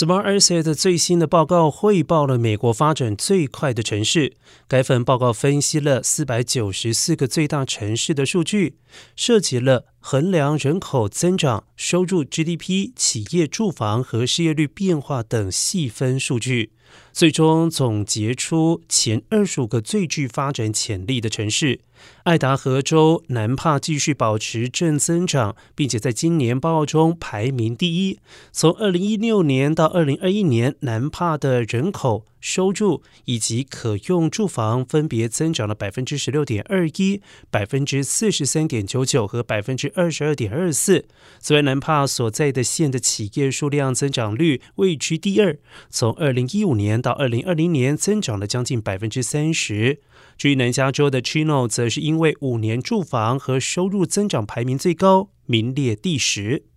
Smart Asset 最新的报告汇报了美国发展最快的城市。该份报告分析了四百九十四个最大城市的数据，涉及了衡量人口增长、收入、GDP、企业住房和失业率变化等细分数据。最终总结出前二十五个最具发展潜力的城市。爱达荷州南帕继续保持正增长，并且在今年报告中排名第一。从二零一六年到二零二一年，南帕的人口。收入以及可用住房分别增长了百分之十六点二一、百分之四十三点九九和百分之二十二点二四。虽然，南帕所在的县的企业数量增长率位居第二，从二零一五年到二零二零年增长了将近百分之三十。至于南加州的 Chino，则是因为五年住房和收入增长排名最高，名列第十。